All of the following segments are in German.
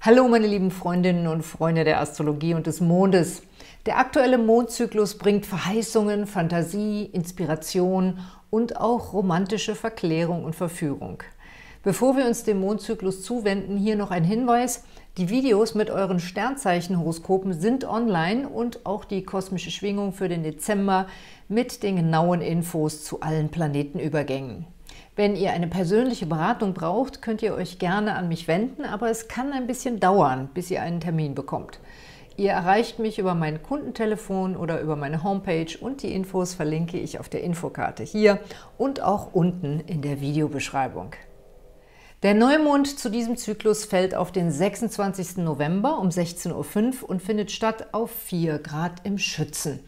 Hallo meine lieben Freundinnen und Freunde der Astrologie und des Mondes. Der aktuelle Mondzyklus bringt Verheißungen, Fantasie, Inspiration und auch romantische Verklärung und Verführung. Bevor wir uns dem Mondzyklus zuwenden, hier noch ein Hinweis. Die Videos mit euren Sternzeichenhoroskopen sind online und auch die kosmische Schwingung für den Dezember mit den genauen Infos zu allen Planetenübergängen. Wenn ihr eine persönliche Beratung braucht, könnt ihr euch gerne an mich wenden, aber es kann ein bisschen dauern, bis ihr einen Termin bekommt. Ihr erreicht mich über mein Kundentelefon oder über meine Homepage und die Infos verlinke ich auf der Infokarte hier und auch unten in der Videobeschreibung. Der Neumond zu diesem Zyklus fällt auf den 26. November um 16.05 Uhr und findet statt auf 4 Grad im Schützen.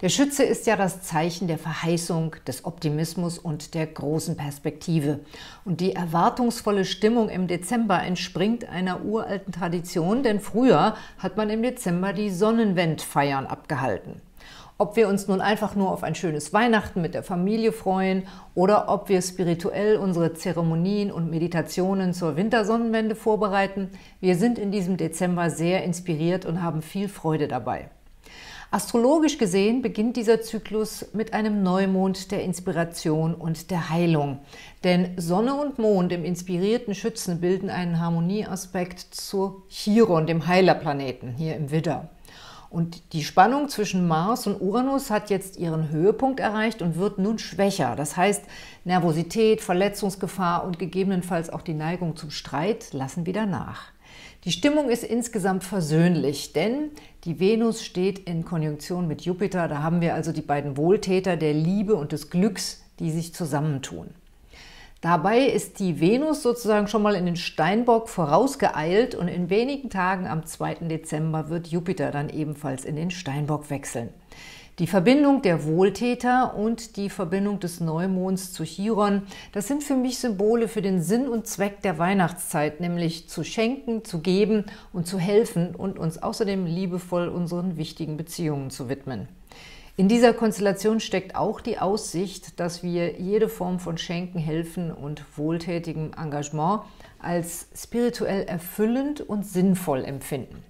Der Schütze ist ja das Zeichen der Verheißung, des Optimismus und der großen Perspektive. Und die erwartungsvolle Stimmung im Dezember entspringt einer uralten Tradition, denn früher hat man im Dezember die Sonnenwendfeiern abgehalten. Ob wir uns nun einfach nur auf ein schönes Weihnachten mit der Familie freuen oder ob wir spirituell unsere Zeremonien und Meditationen zur Wintersonnenwende vorbereiten, wir sind in diesem Dezember sehr inspiriert und haben viel Freude dabei. Astrologisch gesehen beginnt dieser Zyklus mit einem Neumond der Inspiration und der Heilung. Denn Sonne und Mond im inspirierten Schützen bilden einen Harmonieaspekt zu Chiron, dem Heilerplaneten, hier im Widder. Und die Spannung zwischen Mars und Uranus hat jetzt ihren Höhepunkt erreicht und wird nun schwächer. Das heißt, Nervosität, Verletzungsgefahr und gegebenenfalls auch die Neigung zum Streit lassen wieder nach. Die Stimmung ist insgesamt versöhnlich, denn die Venus steht in Konjunktion mit Jupiter. Da haben wir also die beiden Wohltäter der Liebe und des Glücks, die sich zusammentun. Dabei ist die Venus sozusagen schon mal in den Steinbock vorausgeeilt und in wenigen Tagen am 2. Dezember wird Jupiter dann ebenfalls in den Steinbock wechseln. Die Verbindung der Wohltäter und die Verbindung des Neumonds zu Chiron, das sind für mich Symbole für den Sinn und Zweck der Weihnachtszeit, nämlich zu schenken, zu geben und zu helfen und uns außerdem liebevoll unseren wichtigen Beziehungen zu widmen. In dieser Konstellation steckt auch die Aussicht, dass wir jede Form von Schenken, Helfen und wohltätigem Engagement als spirituell erfüllend und sinnvoll empfinden.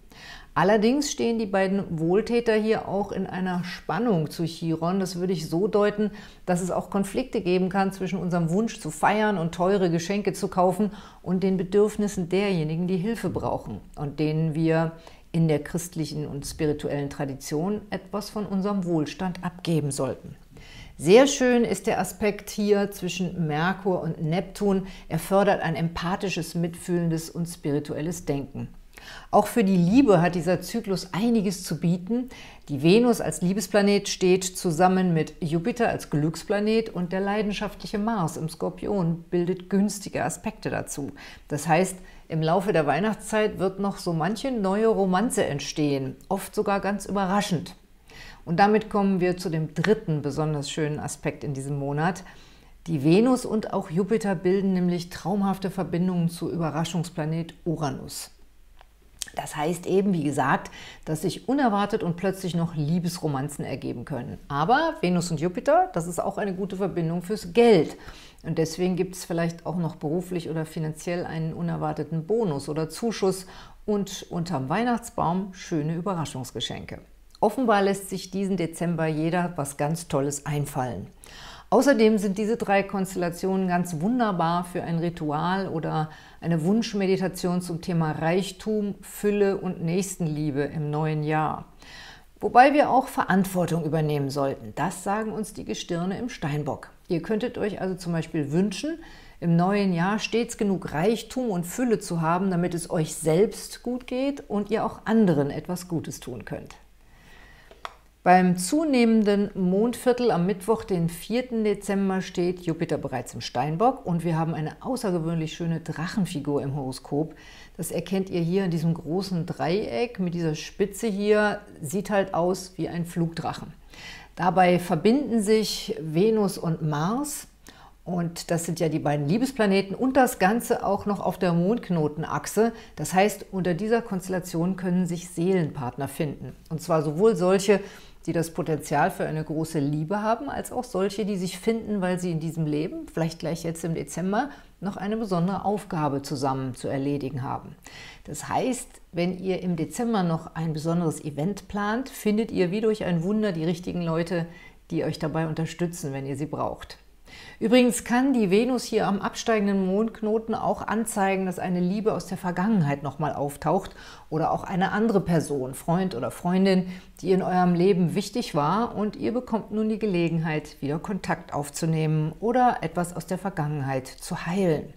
Allerdings stehen die beiden Wohltäter hier auch in einer Spannung zu Chiron. Das würde ich so deuten, dass es auch Konflikte geben kann zwischen unserem Wunsch zu feiern und teure Geschenke zu kaufen und den Bedürfnissen derjenigen, die Hilfe brauchen und denen wir in der christlichen und spirituellen Tradition etwas von unserem Wohlstand abgeben sollten. Sehr schön ist der Aspekt hier zwischen Merkur und Neptun. Er fördert ein empathisches, mitfühlendes und spirituelles Denken. Auch für die Liebe hat dieser Zyklus einiges zu bieten. Die Venus als Liebesplanet steht zusammen mit Jupiter als Glücksplanet und der leidenschaftliche Mars im Skorpion bildet günstige Aspekte dazu. Das heißt, im Laufe der Weihnachtszeit wird noch so manche neue Romanze entstehen, oft sogar ganz überraschend. Und damit kommen wir zu dem dritten besonders schönen Aspekt in diesem Monat. Die Venus und auch Jupiter bilden nämlich traumhafte Verbindungen zu Überraschungsplanet Uranus. Das heißt eben, wie gesagt, dass sich unerwartet und plötzlich noch Liebesromanzen ergeben können. Aber Venus und Jupiter, das ist auch eine gute Verbindung fürs Geld. Und deswegen gibt es vielleicht auch noch beruflich oder finanziell einen unerwarteten Bonus oder Zuschuss und unterm Weihnachtsbaum schöne Überraschungsgeschenke. Offenbar lässt sich diesen Dezember jeder was ganz Tolles einfallen. Außerdem sind diese drei Konstellationen ganz wunderbar für ein Ritual oder eine Wunschmeditation zum Thema Reichtum, Fülle und Nächstenliebe im neuen Jahr. Wobei wir auch Verantwortung übernehmen sollten. Das sagen uns die Gestirne im Steinbock. Ihr könntet euch also zum Beispiel wünschen, im neuen Jahr stets genug Reichtum und Fülle zu haben, damit es euch selbst gut geht und ihr auch anderen etwas Gutes tun könnt. Beim zunehmenden Mondviertel am Mittwoch, den 4. Dezember, steht Jupiter bereits im Steinbock und wir haben eine außergewöhnlich schöne Drachenfigur im Horoskop. Das erkennt ihr hier in diesem großen Dreieck mit dieser Spitze hier, sieht halt aus wie ein Flugdrachen. Dabei verbinden sich Venus und Mars und das sind ja die beiden Liebesplaneten und das Ganze auch noch auf der Mondknotenachse. Das heißt, unter dieser Konstellation können sich Seelenpartner finden. Und zwar sowohl solche, die das Potenzial für eine große Liebe haben, als auch solche, die sich finden, weil sie in diesem Leben, vielleicht gleich jetzt im Dezember, noch eine besondere Aufgabe zusammen zu erledigen haben. Das heißt, wenn ihr im Dezember noch ein besonderes Event plant, findet ihr wie durch ein Wunder die richtigen Leute, die euch dabei unterstützen, wenn ihr sie braucht. Übrigens kann die Venus hier am absteigenden Mondknoten auch anzeigen, dass eine Liebe aus der Vergangenheit nochmal auftaucht oder auch eine andere Person, Freund oder Freundin, die in eurem Leben wichtig war und ihr bekommt nun die Gelegenheit, wieder Kontakt aufzunehmen oder etwas aus der Vergangenheit zu heilen.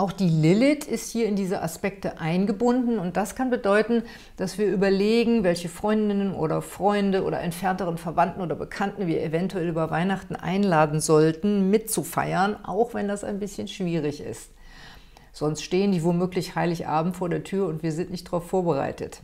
Auch die Lilith ist hier in diese Aspekte eingebunden und das kann bedeuten, dass wir überlegen, welche Freundinnen oder Freunde oder entfernteren Verwandten oder Bekannten wir eventuell über Weihnachten einladen sollten, mitzufeiern, auch wenn das ein bisschen schwierig ist. Sonst stehen die womöglich Heiligabend vor der Tür und wir sind nicht darauf vorbereitet.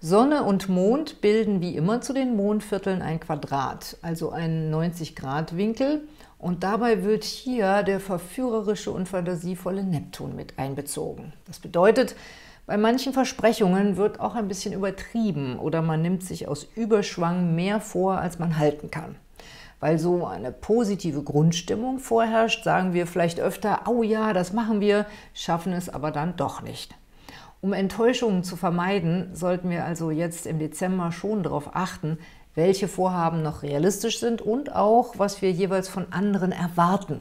Sonne und Mond bilden wie immer zu den Mondvierteln ein Quadrat, also einen 90-Grad-Winkel und dabei wird hier der verführerische und fantasievolle Neptun mit einbezogen. Das bedeutet, bei manchen Versprechungen wird auch ein bisschen übertrieben oder man nimmt sich aus Überschwang mehr vor, als man halten kann. Weil so eine positive Grundstimmung vorherrscht, sagen wir vielleicht öfter, oh ja, das machen wir, schaffen es aber dann doch nicht. Um Enttäuschungen zu vermeiden, sollten wir also jetzt im Dezember schon darauf achten, welche Vorhaben noch realistisch sind und auch, was wir jeweils von anderen erwarten.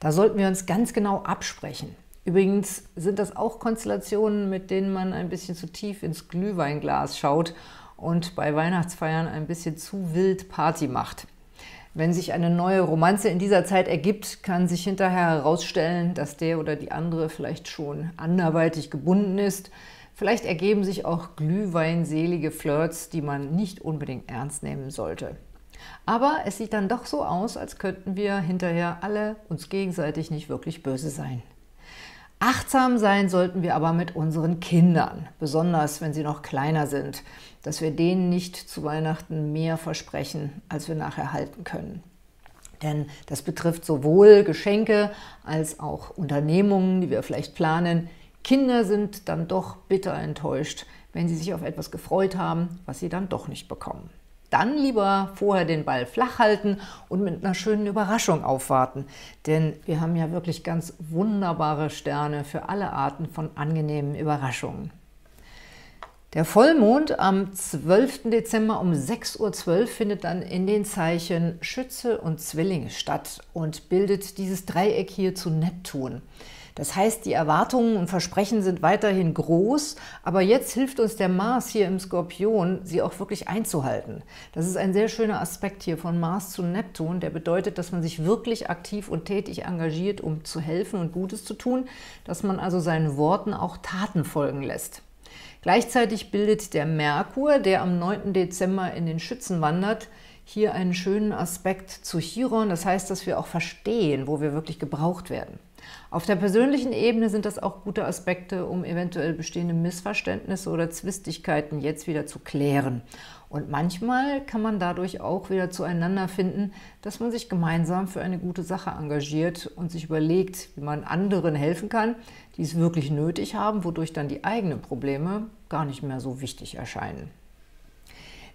Da sollten wir uns ganz genau absprechen. Übrigens sind das auch Konstellationen, mit denen man ein bisschen zu tief ins Glühweinglas schaut und bei Weihnachtsfeiern ein bisschen zu wild Party macht. Wenn sich eine neue Romanze in dieser Zeit ergibt, kann sich hinterher herausstellen, dass der oder die andere vielleicht schon anderweitig gebunden ist, Vielleicht ergeben sich auch glühweinselige Flirts, die man nicht unbedingt ernst nehmen sollte. Aber es sieht dann doch so aus, als könnten wir hinterher alle uns gegenseitig nicht wirklich böse sein. Achtsam sein sollten wir aber mit unseren Kindern, besonders wenn sie noch kleiner sind, dass wir denen nicht zu Weihnachten mehr versprechen, als wir nachher halten können. Denn das betrifft sowohl Geschenke als auch Unternehmungen, die wir vielleicht planen, Kinder sind dann doch bitter enttäuscht, wenn sie sich auf etwas gefreut haben, was sie dann doch nicht bekommen. Dann lieber vorher den Ball flach halten und mit einer schönen Überraschung aufwarten. Denn wir haben ja wirklich ganz wunderbare Sterne für alle Arten von angenehmen Überraschungen. Der Vollmond am 12. Dezember um 6.12 Uhr findet dann in den Zeichen Schütze und Zwillinge statt und bildet dieses Dreieck hier zu Neptun. Das heißt, die Erwartungen und Versprechen sind weiterhin groß, aber jetzt hilft uns der Mars hier im Skorpion, sie auch wirklich einzuhalten. Das ist ein sehr schöner Aspekt hier von Mars zu Neptun, der bedeutet, dass man sich wirklich aktiv und tätig engagiert, um zu helfen und Gutes zu tun, dass man also seinen Worten auch Taten folgen lässt. Gleichzeitig bildet der Merkur, der am 9. Dezember in den Schützen wandert, hier einen schönen Aspekt zu Chiron. Das heißt, dass wir auch verstehen, wo wir wirklich gebraucht werden. Auf der persönlichen Ebene sind das auch gute Aspekte, um eventuell bestehende Missverständnisse oder Zwistigkeiten jetzt wieder zu klären. Und manchmal kann man dadurch auch wieder zueinander finden, dass man sich gemeinsam für eine gute Sache engagiert und sich überlegt, wie man anderen helfen kann, die es wirklich nötig haben, wodurch dann die eigenen Probleme gar nicht mehr so wichtig erscheinen.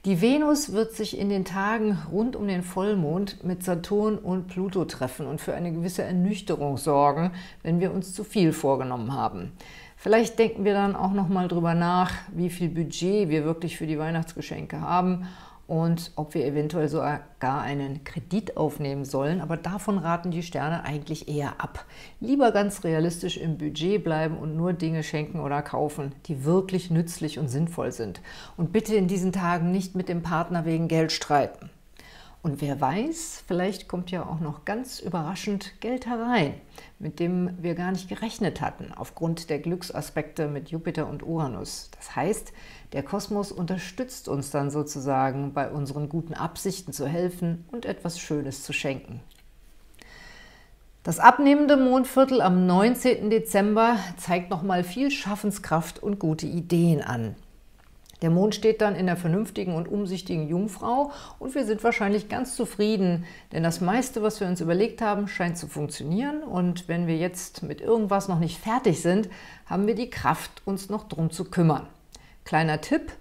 Die Venus wird sich in den Tagen rund um den Vollmond mit Saturn und Pluto treffen und für eine gewisse Ernüchterung sorgen, wenn wir uns zu viel vorgenommen haben. Vielleicht denken wir dann auch noch mal drüber nach, wie viel Budget wir wirklich für die Weihnachtsgeschenke haben und ob wir eventuell sogar einen Kredit aufnehmen sollen. Aber davon raten die Sterne eigentlich eher ab. Lieber ganz realistisch im Budget bleiben und nur Dinge schenken oder kaufen, die wirklich nützlich und sinnvoll sind. Und bitte in diesen Tagen nicht mit dem Partner wegen Geld streiten. Und wer weiß, vielleicht kommt ja auch noch ganz überraschend Geld herein, mit dem wir gar nicht gerechnet hatten, aufgrund der Glücksaspekte mit Jupiter und Uranus. Das heißt, der Kosmos unterstützt uns dann sozusagen, bei unseren guten Absichten zu helfen und etwas Schönes zu schenken. Das abnehmende Mondviertel am 19. Dezember zeigt nochmal viel Schaffenskraft und gute Ideen an. Der Mond steht dann in der vernünftigen und umsichtigen Jungfrau und wir sind wahrscheinlich ganz zufrieden, denn das meiste, was wir uns überlegt haben, scheint zu funktionieren und wenn wir jetzt mit irgendwas noch nicht fertig sind, haben wir die Kraft, uns noch drum zu kümmern. Kleiner Tipp,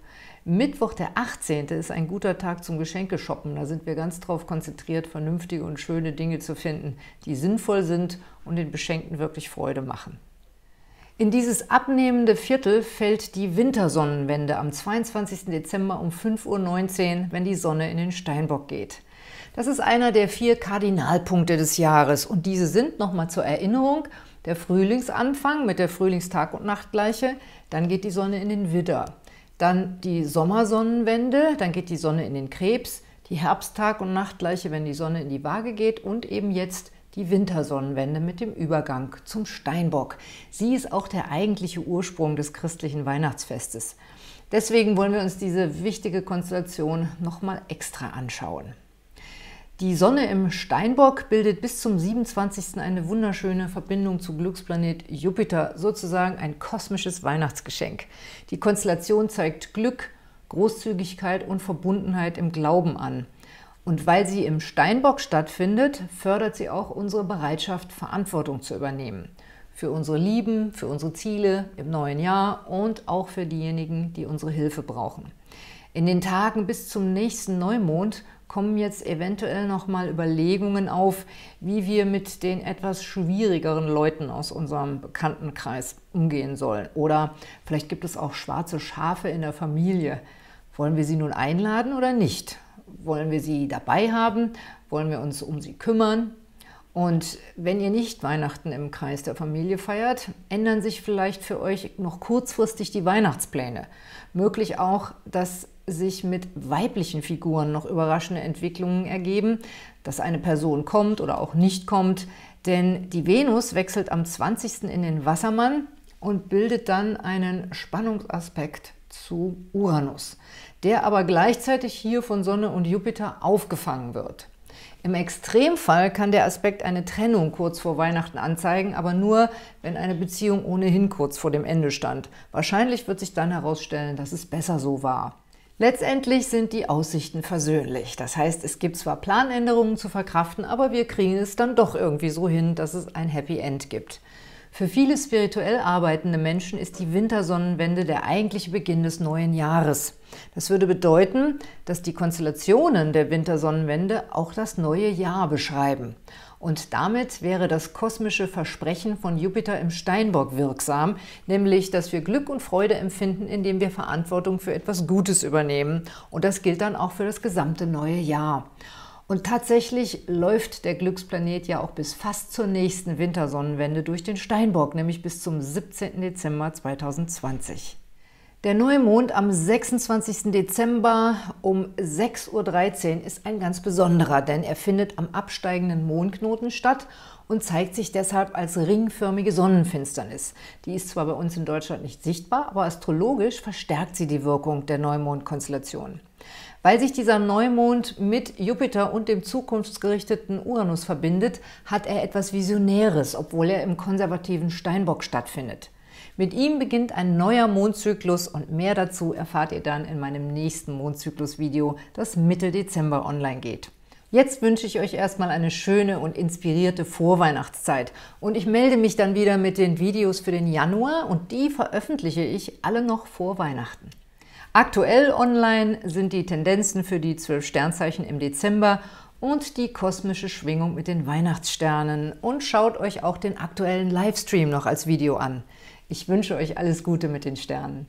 Mittwoch, der 18. ist ein guter Tag zum Geschenke shoppen. Da sind wir ganz darauf konzentriert, vernünftige und schöne Dinge zu finden, die sinnvoll sind und den Beschenkten wirklich Freude machen. In dieses abnehmende Viertel fällt die Wintersonnenwende am 22. Dezember um 5.19 Uhr, wenn die Sonne in den Steinbock geht. Das ist einer der vier Kardinalpunkte des Jahres und diese sind, nochmal zur Erinnerung, der Frühlingsanfang mit der Frühlingstag- und Nachtgleiche, dann geht die Sonne in den Widder, dann die Sommersonnenwende, dann geht die Sonne in den Krebs, die Herbsttag- und Nachtgleiche, wenn die Sonne in die Waage geht und eben jetzt die Wintersonnenwende mit dem Übergang zum Steinbock. Sie ist auch der eigentliche Ursprung des christlichen Weihnachtsfestes. Deswegen wollen wir uns diese wichtige Konstellation nochmal extra anschauen. Die Sonne im Steinbock bildet bis zum 27. eine wunderschöne Verbindung zu Glücksplanet Jupiter, sozusagen ein kosmisches Weihnachtsgeschenk. Die Konstellation zeigt Glück, Großzügigkeit und Verbundenheit im Glauben an. Und weil sie im Steinbock stattfindet, fördert sie auch unsere Bereitschaft, Verantwortung zu übernehmen. Für unsere Lieben, für unsere Ziele im neuen Jahr und auch für diejenigen, die unsere Hilfe brauchen. In den Tagen bis zum nächsten Neumond kommen jetzt eventuell nochmal Überlegungen auf, wie wir mit den etwas schwierigeren Leuten aus unserem Bekanntenkreis umgehen sollen. Oder vielleicht gibt es auch schwarze Schafe in der Familie. Wollen wir sie nun einladen oder nicht? Wollen wir sie dabei haben? Wollen wir uns um sie kümmern? Und wenn ihr nicht Weihnachten im Kreis der Familie feiert, ändern sich vielleicht für euch noch kurzfristig die Weihnachtspläne. Möglich auch, dass sich mit weiblichen Figuren noch überraschende Entwicklungen ergeben, dass eine Person kommt oder auch nicht kommt, denn die Venus wechselt am 20. in den Wassermann und bildet dann einen Spannungsaspekt zu Uranus der aber gleichzeitig hier von Sonne und Jupiter aufgefangen wird. Im Extremfall kann der Aspekt eine Trennung kurz vor Weihnachten anzeigen, aber nur, wenn eine Beziehung ohnehin kurz vor dem Ende stand. Wahrscheinlich wird sich dann herausstellen, dass es besser so war. Letztendlich sind die Aussichten versöhnlich. Das heißt, es gibt zwar Planänderungen zu verkraften, aber wir kriegen es dann doch irgendwie so hin, dass es ein Happy End gibt. Für viele spirituell arbeitende Menschen ist die Wintersonnenwende der eigentliche Beginn des neuen Jahres. Das würde bedeuten, dass die Konstellationen der Wintersonnenwende auch das neue Jahr beschreiben. Und damit wäre das kosmische Versprechen von Jupiter im Steinbock wirksam, nämlich, dass wir Glück und Freude empfinden, indem wir Verantwortung für etwas Gutes übernehmen. Und das gilt dann auch für das gesamte neue Jahr. Und tatsächlich läuft der Glücksplanet ja auch bis fast zur nächsten Wintersonnenwende durch den Steinbock, nämlich bis zum 17. Dezember 2020. Der Neumond am 26. Dezember um 6.13 Uhr ist ein ganz besonderer, denn er findet am absteigenden Mondknoten statt und zeigt sich deshalb als ringförmige Sonnenfinsternis. Die ist zwar bei uns in Deutschland nicht sichtbar, aber astrologisch verstärkt sie die Wirkung der Neumondkonstellation. Weil sich dieser Neumond mit Jupiter und dem zukunftsgerichteten Uranus verbindet, hat er etwas Visionäres, obwohl er im konservativen Steinbock stattfindet. Mit ihm beginnt ein neuer Mondzyklus und mehr dazu erfahrt ihr dann in meinem nächsten Mondzyklus-Video, das Mitte Dezember online geht. Jetzt wünsche ich euch erstmal eine schöne und inspirierte Vorweihnachtszeit und ich melde mich dann wieder mit den Videos für den Januar und die veröffentliche ich alle noch vor Weihnachten. Aktuell online sind die Tendenzen für die zwölf Sternzeichen im Dezember und die kosmische Schwingung mit den Weihnachtssternen. Und schaut euch auch den aktuellen Livestream noch als Video an. Ich wünsche euch alles Gute mit den Sternen.